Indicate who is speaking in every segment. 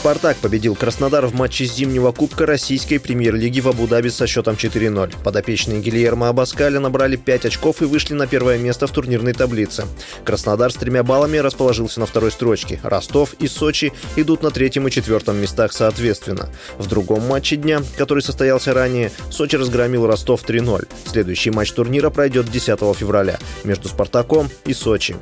Speaker 1: «Спартак» победил Краснодар в матче зимнего кубка российской премьер-лиги в Абу-Даби со счетом 4-0. Подопечные Гильермо Абаскаля набрали 5 очков и вышли на первое место в турнирной таблице. Краснодар с тремя баллами расположился на второй строчке. Ростов и Сочи идут на третьем и четвертом местах соответственно. В другом матче дня, который состоялся ранее, Сочи разгромил Ростов 3-0. Следующий матч турнира пройдет 10 февраля между «Спартаком» и «Сочи».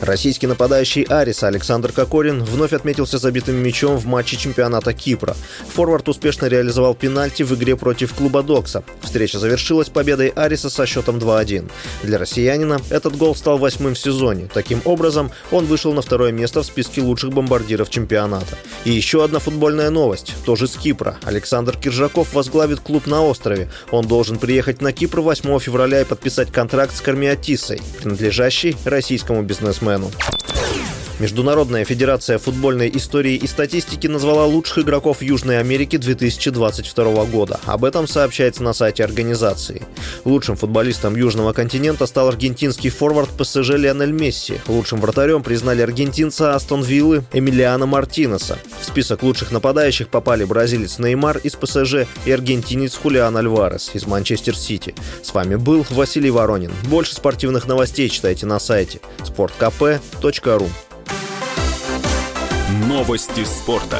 Speaker 1: Российский нападающий Арис Александр Кокорин вновь отметился забитым мячом в матче чемпионата Кипра. Форвард успешно реализовал пенальти в игре против клуба Докса. Встреча завершилась победой Ариса со счетом 2-1. Для россиянина этот гол стал восьмым в сезоне. Таким образом, он вышел на второе место в списке лучших бомбардиров чемпионата. И еще одна футбольная новость, тоже с Кипра. Александр Киржаков возглавит клуб на острове. Он должен приехать на Кипр 8 февраля и подписать контракт с Кармиатисой, принадлежащий российскому бизнесмену смену. Международная федерация футбольной истории и статистики назвала лучших игроков Южной Америки 2022 года. Об этом сообщается на сайте организации. Лучшим футболистом Южного континента стал аргентинский форвард ПСЖ Лионель Месси. Лучшим вратарем признали аргентинца Астон Виллы Эмилиана Мартинеса. В список лучших нападающих попали бразилец Неймар из ПСЖ и аргентинец Хулиан Альварес из Манчестер Сити. С вами был Василий Воронин. Больше спортивных новостей читайте на сайте sportkp.ru
Speaker 2: Новости спорта.